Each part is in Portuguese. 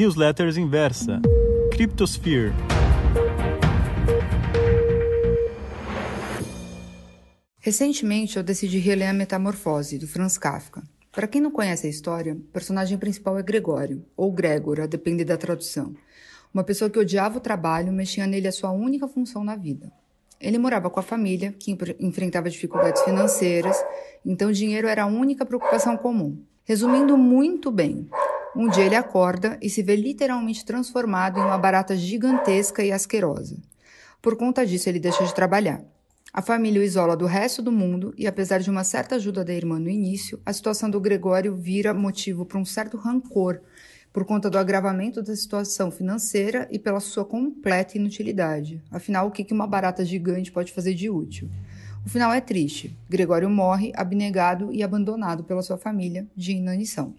Newsletters Inversa, Cryptosphere. Recentemente eu decidi reler a Metamorfose, do Franz Kafka. Para quem não conhece a história, o personagem principal é Gregório, ou Gregor, a depender da tradução. Uma pessoa que odiava o trabalho, tinha nele a sua única função na vida. Ele morava com a família, que enfrentava dificuldades financeiras, então dinheiro era a única preocupação comum. Resumindo muito bem, um dia ele acorda e se vê literalmente transformado em uma barata gigantesca e asquerosa. Por conta disso, ele deixa de trabalhar. A família o isola do resto do mundo e, apesar de uma certa ajuda da irmã no início, a situação do Gregório vira motivo para um certo rancor por conta do agravamento da situação financeira e pela sua completa inutilidade. Afinal, o que uma barata gigante pode fazer de útil? O final é triste. Gregório morre abnegado e abandonado pela sua família de inanição.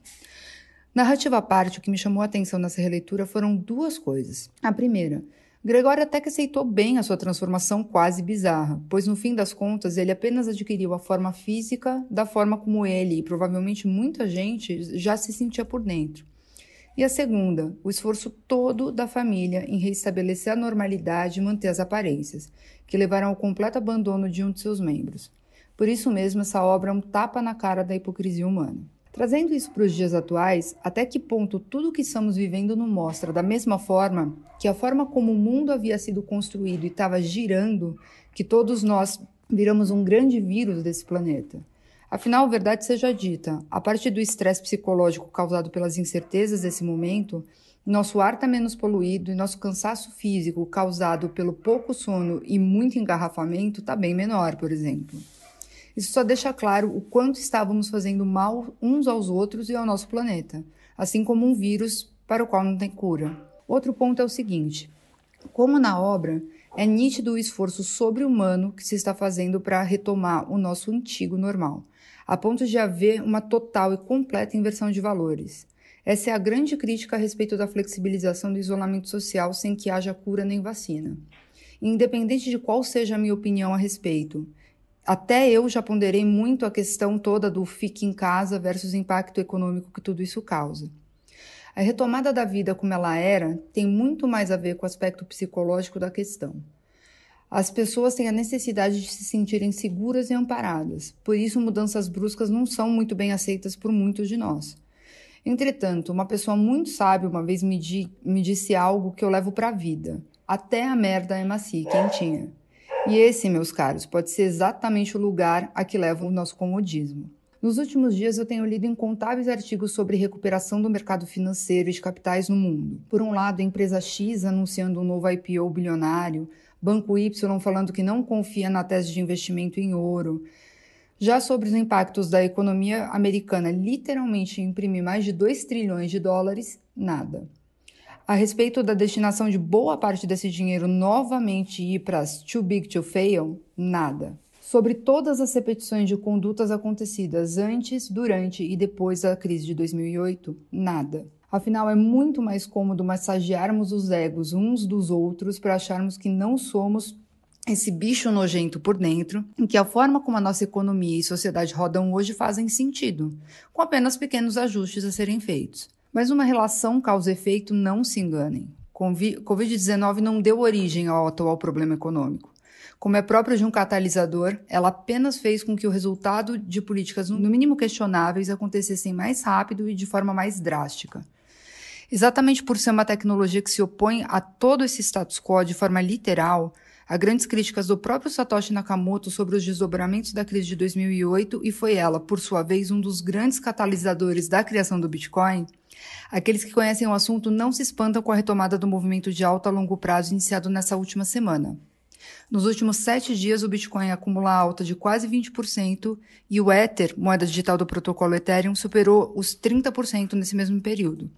Narrativa à parte, o que me chamou a atenção nessa releitura foram duas coisas. A primeira, Gregório até que aceitou bem a sua transformação quase bizarra, pois no fim das contas ele apenas adquiriu a forma física da forma como ele e provavelmente muita gente já se sentia por dentro. E a segunda, o esforço todo da família em reestabelecer a normalidade e manter as aparências, que levaram ao completo abandono de um de seus membros. Por isso mesmo, essa obra é um tapa na cara da hipocrisia humana. Trazendo isso para os dias atuais, até que ponto tudo o que estamos vivendo não mostra da mesma forma que a forma como o mundo havia sido construído e estava girando, que todos nós viramos um grande vírus desse planeta. Afinal, verdade seja dita, a partir do estresse psicológico causado pelas incertezas desse momento, nosso ar está menos poluído e nosso cansaço físico causado pelo pouco sono e muito engarrafamento está bem menor, por exemplo. Isso só deixa claro o quanto estávamos fazendo mal uns aos outros e ao nosso planeta, assim como um vírus para o qual não tem cura. Outro ponto é o seguinte: como na obra, é nítido o esforço sobre-humano que se está fazendo para retomar o nosso antigo normal a ponto de haver uma total e completa inversão de valores. Essa é a grande crítica a respeito da flexibilização do isolamento social sem que haja cura nem vacina. Independente de qual seja a minha opinião a respeito, até eu já ponderei muito a questão toda do fique em casa versus impacto econômico que tudo isso causa. A retomada da vida como ela era tem muito mais a ver com o aspecto psicológico da questão. As pessoas têm a necessidade de se sentirem seguras e amparadas, por isso mudanças bruscas não são muito bem aceitas por muitos de nós. Entretanto, uma pessoa muito sábia uma vez me, di me disse algo que eu levo para a vida: até a merda é macia e quentinha. E esse, meus caros, pode ser exatamente o lugar a que leva o nosso comodismo. Nos últimos dias eu tenho lido incontáveis artigos sobre recuperação do mercado financeiro e de capitais no mundo. Por um lado, a empresa X anunciando um novo IPO bilionário, Banco Y falando que não confia na tese de investimento em ouro. Já sobre os impactos da economia americana literalmente imprimir mais de 2 trilhões de dólares, nada. A respeito da destinação de boa parte desse dinheiro novamente ir para as too big to fail, nada. Sobre todas as repetições de condutas acontecidas antes, durante e depois da crise de 2008, nada. Afinal, é muito mais cômodo massagearmos os egos uns dos outros para acharmos que não somos esse bicho nojento por dentro, em que a forma como a nossa economia e sociedade rodam hoje fazem sentido, com apenas pequenos ajustes a serem feitos. Mas uma relação causa-efeito, não se enganem. Covid-19 não deu origem ao atual problema econômico. Como é próprio de um catalisador, ela apenas fez com que o resultado de políticas no mínimo questionáveis acontecessem mais rápido e de forma mais drástica. Exatamente por ser uma tecnologia que se opõe a todo esse status quo de forma literal, há grandes críticas do próprio Satoshi Nakamoto sobre os desdobramentos da crise de 2008 e foi ela, por sua vez, um dos grandes catalisadores da criação do Bitcoin. Aqueles que conhecem o assunto não se espantam com a retomada do movimento de alta a longo prazo iniciado nessa última semana. Nos últimos sete dias, o Bitcoin acumula alta de quase 20% e o Ether, moeda digital do protocolo Ethereum, superou os 30% nesse mesmo período.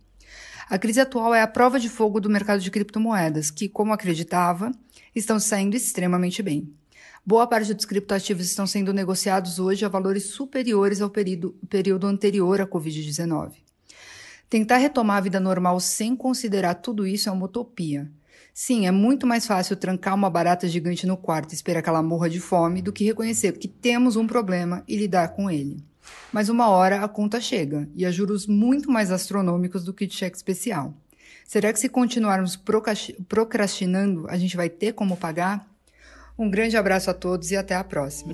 A crise atual é a prova de fogo do mercado de criptomoedas, que, como acreditava, estão saindo extremamente bem. Boa parte dos criptoativos estão sendo negociados hoje a valores superiores ao período, período anterior à Covid-19. Tentar retomar a vida normal sem considerar tudo isso é uma utopia. Sim, é muito mais fácil trancar uma barata gigante no quarto e esperar que ela morra de fome do que reconhecer que temos um problema e lidar com ele. Mas uma hora a conta chega, e a juros muito mais astronômicos do que de cheque especial. Será que se continuarmos procrastinando, a gente vai ter como pagar? Um grande abraço a todos e até a próxima.